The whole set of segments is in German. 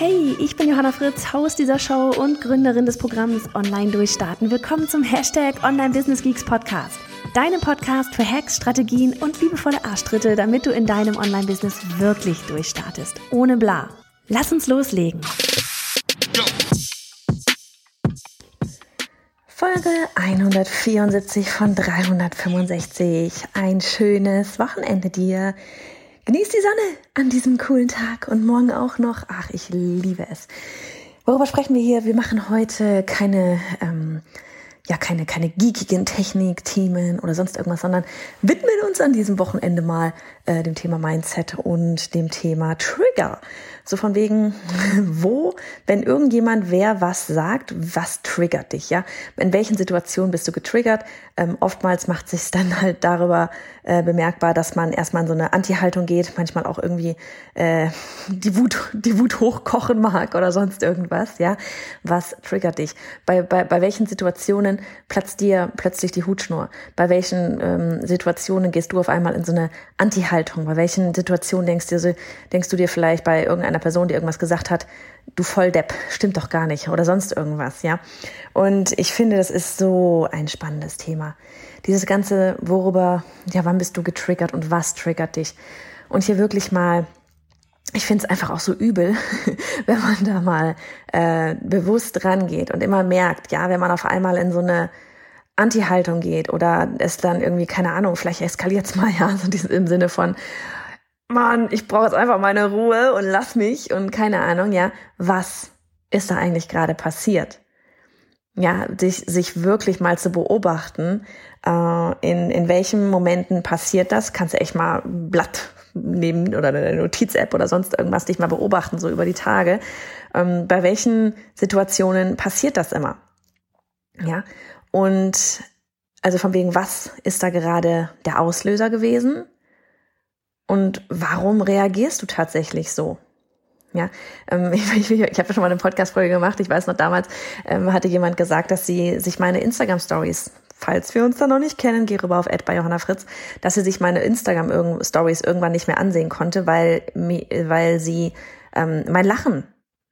Hey, ich bin Johanna Fritz, Haus dieser Show und Gründerin des Programms Online Durchstarten. Willkommen zum Hashtag Online Business Geeks Podcast. Deinem Podcast für Hacks, Strategien und liebevolle Arschtritte, damit du in deinem Online-Business wirklich durchstartest. Ohne bla. Lass uns loslegen. Folge 174 von 365. Ein schönes Wochenende dir. Genieß die Sonne an diesem coolen Tag und morgen auch noch. Ach, ich liebe es. Worüber sprechen wir hier? Wir machen heute keine, ähm, ja, keine, keine geekigen Technik-Themen oder sonst irgendwas, sondern widmen uns an diesem Wochenende mal äh, dem Thema Mindset und dem Thema Trigger. So von wegen, wo, wenn irgendjemand wer was sagt, was triggert dich, ja? In welchen Situationen bist du getriggert? Ähm, oftmals macht sich dann halt darüber äh, bemerkbar, dass man erstmal in so eine Anti-Haltung geht, manchmal auch irgendwie äh, die Wut, die Wut hochkochen mag oder sonst irgendwas, ja? Was triggert dich? Bei, bei, bei welchen Situationen platzt dir plötzlich die Hutschnur? Bei welchen ähm, Situationen gehst du auf einmal in so eine Anti-Haltung? Bei welchen Situationen denkst du, denkst du dir vielleicht bei irgendeiner einer Person, die irgendwas gesagt hat, du Volldepp, stimmt doch gar nicht oder sonst irgendwas, ja. Und ich finde, das ist so ein spannendes Thema. Dieses ganze, worüber, ja, wann bist du getriggert und was triggert dich? Und hier wirklich mal ich finde es einfach auch so übel, wenn man da mal äh, bewusst rangeht und immer merkt, ja, wenn man auf einmal in so eine Anti-Haltung geht oder es dann irgendwie, keine Ahnung, vielleicht eskaliert es mal, ja, so im Sinne von, Mann, ich brauche jetzt einfach meine Ruhe und lass mich und keine Ahnung, ja, was ist da eigentlich gerade passiert? Ja, sich, sich wirklich mal zu beobachten, äh, in, in welchen Momenten passiert das, kannst du echt mal Blatt nehmen oder eine Notiz-App oder sonst irgendwas dich mal beobachten, so über die Tage. Ähm, bei welchen Situationen passiert das immer? Ja, und also von wegen, was ist da gerade der Auslöser gewesen? Und warum reagierst du tatsächlich so? Ja, ähm, ich, ich, ich habe schon mal eine Podcast-Folge gemacht. Ich weiß noch, damals ähm, hatte jemand gesagt, dass sie sich meine Instagram-Stories, falls wir uns da noch nicht kennen, geh rüber auf Ad bei Johanna Fritz, dass sie sich meine Instagram-Stories irgendwann nicht mehr ansehen konnte, weil, weil sie ähm, mein Lachen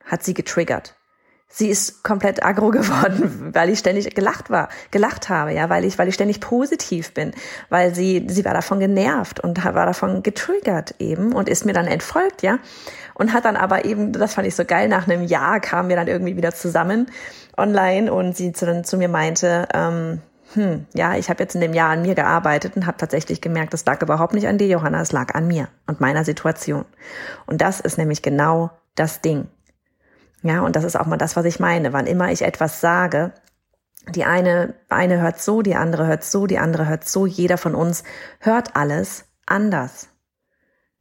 hat sie getriggert. Sie ist komplett aggro geworden, weil ich ständig gelacht war, gelacht habe, ja, weil ich, weil ich ständig positiv bin, weil sie, sie war davon genervt und war davon getriggert eben und ist mir dann entfolgt, ja, und hat dann aber eben, das fand ich so geil, nach einem Jahr kamen wir dann irgendwie wieder zusammen online und sie zu, zu mir meinte, ähm, hm, ja, ich habe jetzt in dem Jahr an mir gearbeitet und habe tatsächlich gemerkt, das lag überhaupt nicht an dir, Johanna, es lag an mir und meiner Situation. Und das ist nämlich genau das Ding. Ja, und das ist auch mal das, was ich meine. Wann immer ich etwas sage, die eine, eine hört so, die andere hört so, die andere hört so. Jeder von uns hört alles anders.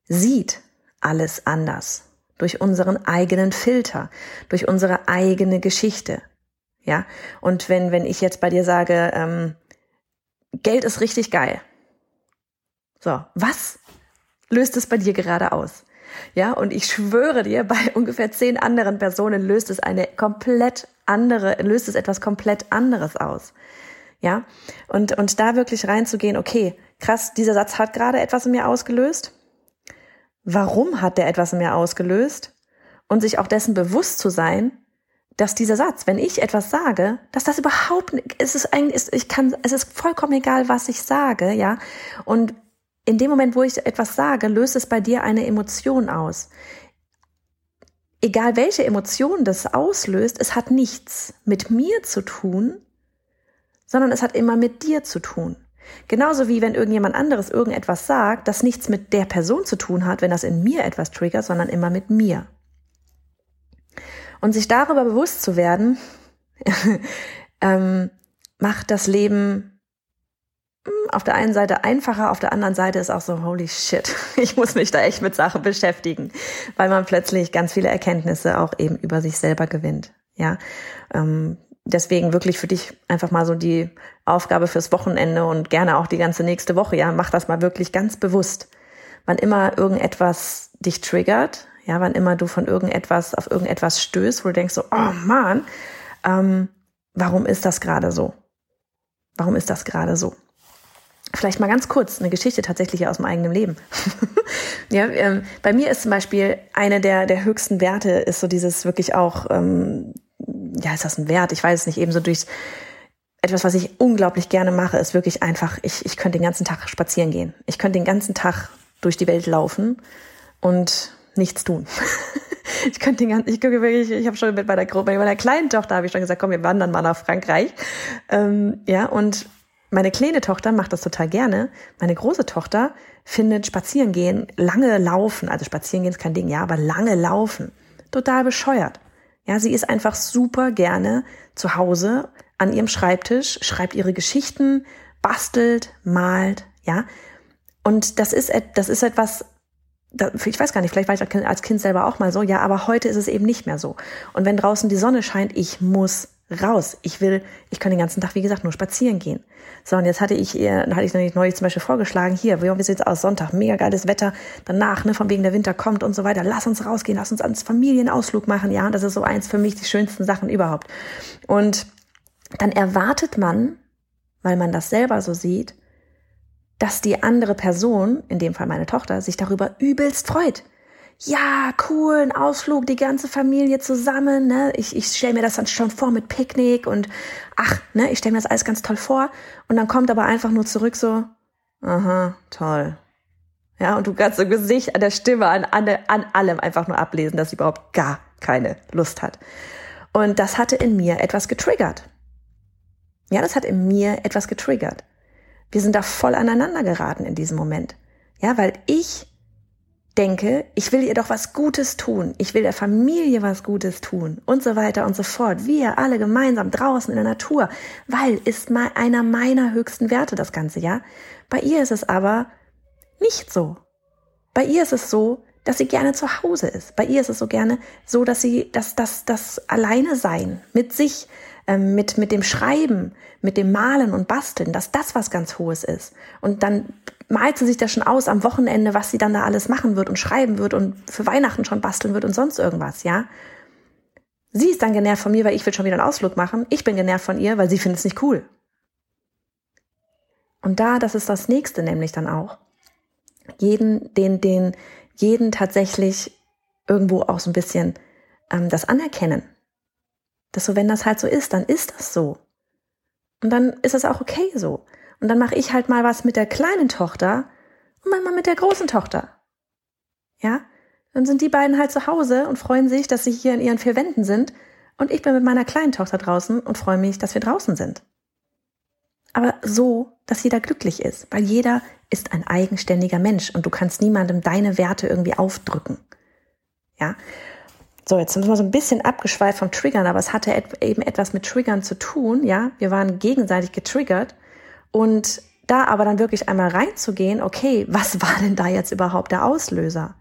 Sieht alles anders. Durch unseren eigenen Filter, durch unsere eigene Geschichte. Ja, und wenn, wenn ich jetzt bei dir sage, ähm, Geld ist richtig geil. So, was löst es bei dir gerade aus? Ja, und ich schwöre dir, bei ungefähr zehn anderen Personen löst es eine komplett andere, löst es etwas komplett anderes aus. Ja, und, und da wirklich reinzugehen, okay, krass, dieser Satz hat gerade etwas in mir ausgelöst. Warum hat der etwas in mir ausgelöst? Und sich auch dessen bewusst zu sein, dass dieser Satz, wenn ich etwas sage, dass das überhaupt, es ist eigentlich, ich kann, es ist vollkommen egal, was ich sage, ja. Und in dem Moment, wo ich etwas sage, löst es bei dir eine Emotion aus. Egal welche Emotion das auslöst, es hat nichts mit mir zu tun, sondern es hat immer mit dir zu tun. Genauso wie wenn irgendjemand anderes irgendetwas sagt, das nichts mit der Person zu tun hat, wenn das in mir etwas triggert, sondern immer mit mir. Und sich darüber bewusst zu werden, ähm, macht das Leben auf der einen Seite einfacher, auf der anderen Seite ist auch so, holy shit, ich muss mich da echt mit Sachen beschäftigen, weil man plötzlich ganz viele Erkenntnisse auch eben über sich selber gewinnt. Ja, ähm, deswegen wirklich für dich einfach mal so die Aufgabe fürs Wochenende und gerne auch die ganze nächste Woche. Ja, mach das mal wirklich ganz bewusst. Wann immer irgendetwas dich triggert, ja, wann immer du von irgendetwas auf irgendetwas stößt, wo du denkst so, oh man, ähm, warum ist das gerade so? Warum ist das gerade so? Vielleicht mal ganz kurz eine Geschichte tatsächlich aus dem eigenen Leben. ja, ähm, bei mir ist zum Beispiel eine der, der höchsten Werte ist so dieses wirklich auch, ähm, ja, ist das ein Wert? Ich weiß es nicht, eben so durch etwas, was ich unglaublich gerne mache, ist wirklich einfach, ich, ich könnte den ganzen Tag spazieren gehen. Ich könnte den ganzen Tag durch die Welt laufen und nichts tun. ich könnte den ganzen, ich gucke wirklich, ich habe schon mit meiner mit meiner kleinen Tochter habe ich schon gesagt, komm, wir wandern mal nach Frankreich. Ähm, ja, und meine kleine Tochter macht das total gerne. Meine große Tochter findet spazieren gehen, lange laufen, also spazieren gehen ist kein Ding, ja, aber lange laufen, total bescheuert. Ja, sie ist einfach super gerne zu Hause an ihrem Schreibtisch, schreibt ihre Geschichten, bastelt, malt, ja. Und das ist, das ist etwas, ich weiß gar nicht, vielleicht war ich als Kind selber auch mal so, ja, aber heute ist es eben nicht mehr so. Und wenn draußen die Sonne scheint, ich muss raus. Ich will, ich kann den ganzen Tag, wie gesagt, nur spazieren gehen. So, und jetzt hatte ich ihr, hatte ich neulich zum Beispiel vorgeschlagen, hier, wie sieht's aus? Sonntag, mega geiles Wetter, danach, ne, von wegen der Winter kommt und so weiter. Lass uns rausgehen, lass uns ans Familienausflug machen, ja, das ist so eins für mich die schönsten Sachen überhaupt. Und dann erwartet man, weil man das selber so sieht, dass die andere Person, in dem Fall meine Tochter, sich darüber übelst freut ja, cool, ein Ausflug, die ganze Familie zusammen, ne? Ich, ich stelle mir das dann schon vor mit Picknick und ach, ne, ich stelle mir das alles ganz toll vor. Und dann kommt aber einfach nur zurück so, aha, toll. Ja, und du kannst im Gesicht, an der Stimme, an, an, an allem einfach nur ablesen, dass sie überhaupt gar keine Lust hat. Und das hatte in mir etwas getriggert. Ja, das hat in mir etwas getriggert. Wir sind da voll aneinander geraten in diesem Moment. Ja, weil ich denke, ich will ihr doch was Gutes tun, ich will der Familie was Gutes tun und so weiter und so fort. Wir alle gemeinsam draußen in der Natur, weil ist mal einer meiner höchsten Werte das ganze Jahr. Bei ihr ist es aber nicht so. Bei ihr ist es so, dass sie gerne zu Hause ist. Bei ihr ist es so gerne so, dass sie das, das, das alleine sein mit sich, ähm, mit, mit dem Schreiben, mit dem Malen und Basteln, dass das was ganz Hohes ist. Und dann malt sie sich das schon aus am Wochenende, was sie dann da alles machen wird und schreiben wird und für Weihnachten schon basteln wird und sonst irgendwas, ja. Sie ist dann genervt von mir, weil ich will schon wieder einen Ausflug machen. Ich bin genervt von ihr, weil sie findet es nicht cool. Und da, das ist das nächste nämlich dann auch. Jeden, den, den, jeden tatsächlich irgendwo auch so ein bisschen ähm, das anerkennen. Dass so, wenn das halt so ist, dann ist das so. Und dann ist es auch okay so. Und dann mache ich halt mal was mit der kleinen Tochter und manchmal mit der großen Tochter. Ja? Dann sind die beiden halt zu Hause und freuen sich, dass sie hier in ihren vier Wänden sind. Und ich bin mit meiner kleinen Tochter draußen und freue mich, dass wir draußen sind. Aber so, dass jeder glücklich ist, weil jeder ist ein eigenständiger Mensch und du kannst niemandem deine Werte irgendwie aufdrücken. Ja? So, jetzt sind wir so ein bisschen abgeschweift vom Triggern, aber es hatte eben etwas mit Triggern zu tun, ja. Wir waren gegenseitig getriggert und da aber dann wirklich einmal reinzugehen, okay, was war denn da jetzt überhaupt der Auslöser?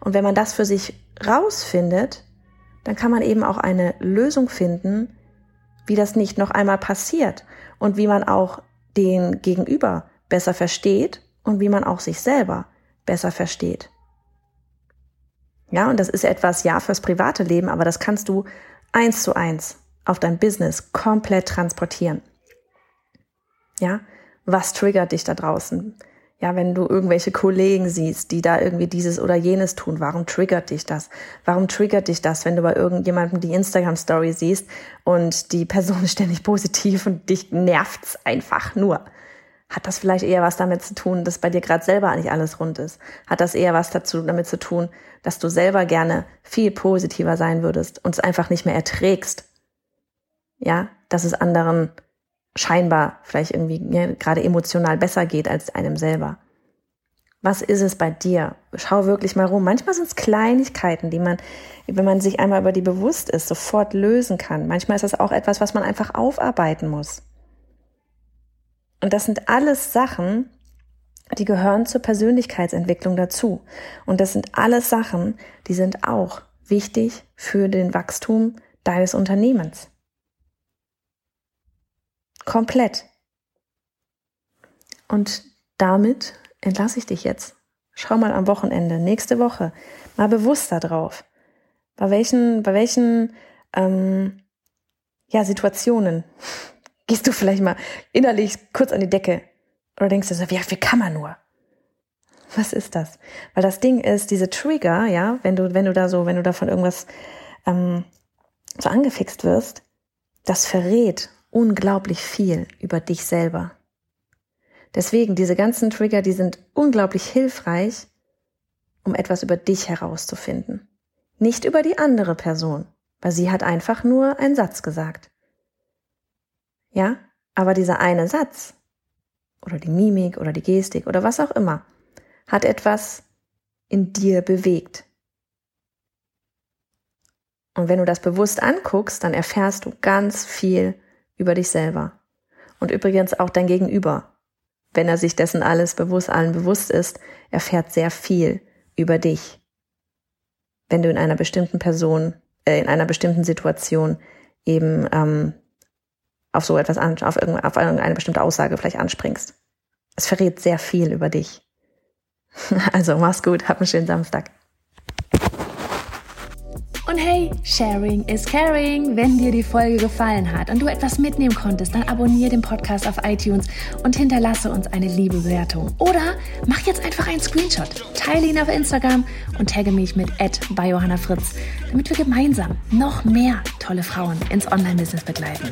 Und wenn man das für sich rausfindet, dann kann man eben auch eine Lösung finden, wie das nicht noch einmal passiert und wie man auch den Gegenüber besser versteht und wie man auch sich selber besser versteht. Ja, und das ist etwas, ja, fürs private Leben, aber das kannst du eins zu eins auf dein Business komplett transportieren. Ja, was triggert dich da draußen? Ja, wenn du irgendwelche Kollegen siehst, die da irgendwie dieses oder jenes tun, warum triggert dich das? Warum triggert dich das, wenn du bei irgendjemandem die Instagram Story siehst und die Person ist ständig positiv und dich nervt's einfach nur? Hat das vielleicht eher was damit zu tun, dass bei dir gerade selber nicht alles rund ist? Hat das eher was dazu damit zu tun, dass du selber gerne viel positiver sein würdest und es einfach nicht mehr erträgst? Ja, dass es anderen scheinbar vielleicht irgendwie ja, gerade emotional besser geht als einem selber. Was ist es bei dir? Schau wirklich mal rum. Manchmal sind es Kleinigkeiten, die man, wenn man sich einmal über die bewusst ist, sofort lösen kann. Manchmal ist das auch etwas, was man einfach aufarbeiten muss. Und das sind alles Sachen, die gehören zur Persönlichkeitsentwicklung dazu. Und das sind alles Sachen, die sind auch wichtig für den Wachstum deines Unternehmens. Komplett. Und damit entlasse ich dich jetzt. Schau mal am Wochenende, nächste Woche, mal bewusster drauf. Bei welchen, bei welchen ähm, ja, Situationen gehst du vielleicht mal innerlich kurz an die Decke oder denkst du so, wie, wie kann man nur? Was ist das? Weil das Ding ist, diese Trigger, ja, wenn du, wenn du da so, wenn du da von irgendwas ähm, so angefixt wirst, das verrät unglaublich viel über dich selber. Deswegen, diese ganzen Trigger, die sind unglaublich hilfreich, um etwas über dich herauszufinden. Nicht über die andere Person, weil sie hat einfach nur einen Satz gesagt. Ja, aber dieser eine Satz oder die Mimik oder die Gestik oder was auch immer hat etwas in dir bewegt. Und wenn du das bewusst anguckst, dann erfährst du ganz viel über dich selber. Und übrigens auch dein Gegenüber. Wenn er sich dessen alles bewusst, allen bewusst ist, erfährt sehr viel über dich. Wenn du in einer bestimmten Person, äh, in einer bestimmten Situation eben ähm, auf so etwas an, auf, irgendeine, bestimmte Aussage vielleicht anspringst. Es verrät sehr viel über dich. Also mach's gut, hab einen schönen Samstag. Und hey, Sharing is Caring. Wenn dir die Folge gefallen hat und du etwas mitnehmen konntest, dann abonniere den Podcast auf iTunes und hinterlasse uns eine liebe Bewertung. Oder mach jetzt einfach einen Screenshot, teile ihn auf Instagram und tagge mich mit bei Johanna Fritz, damit wir gemeinsam noch mehr tolle Frauen ins Online-Business begleiten.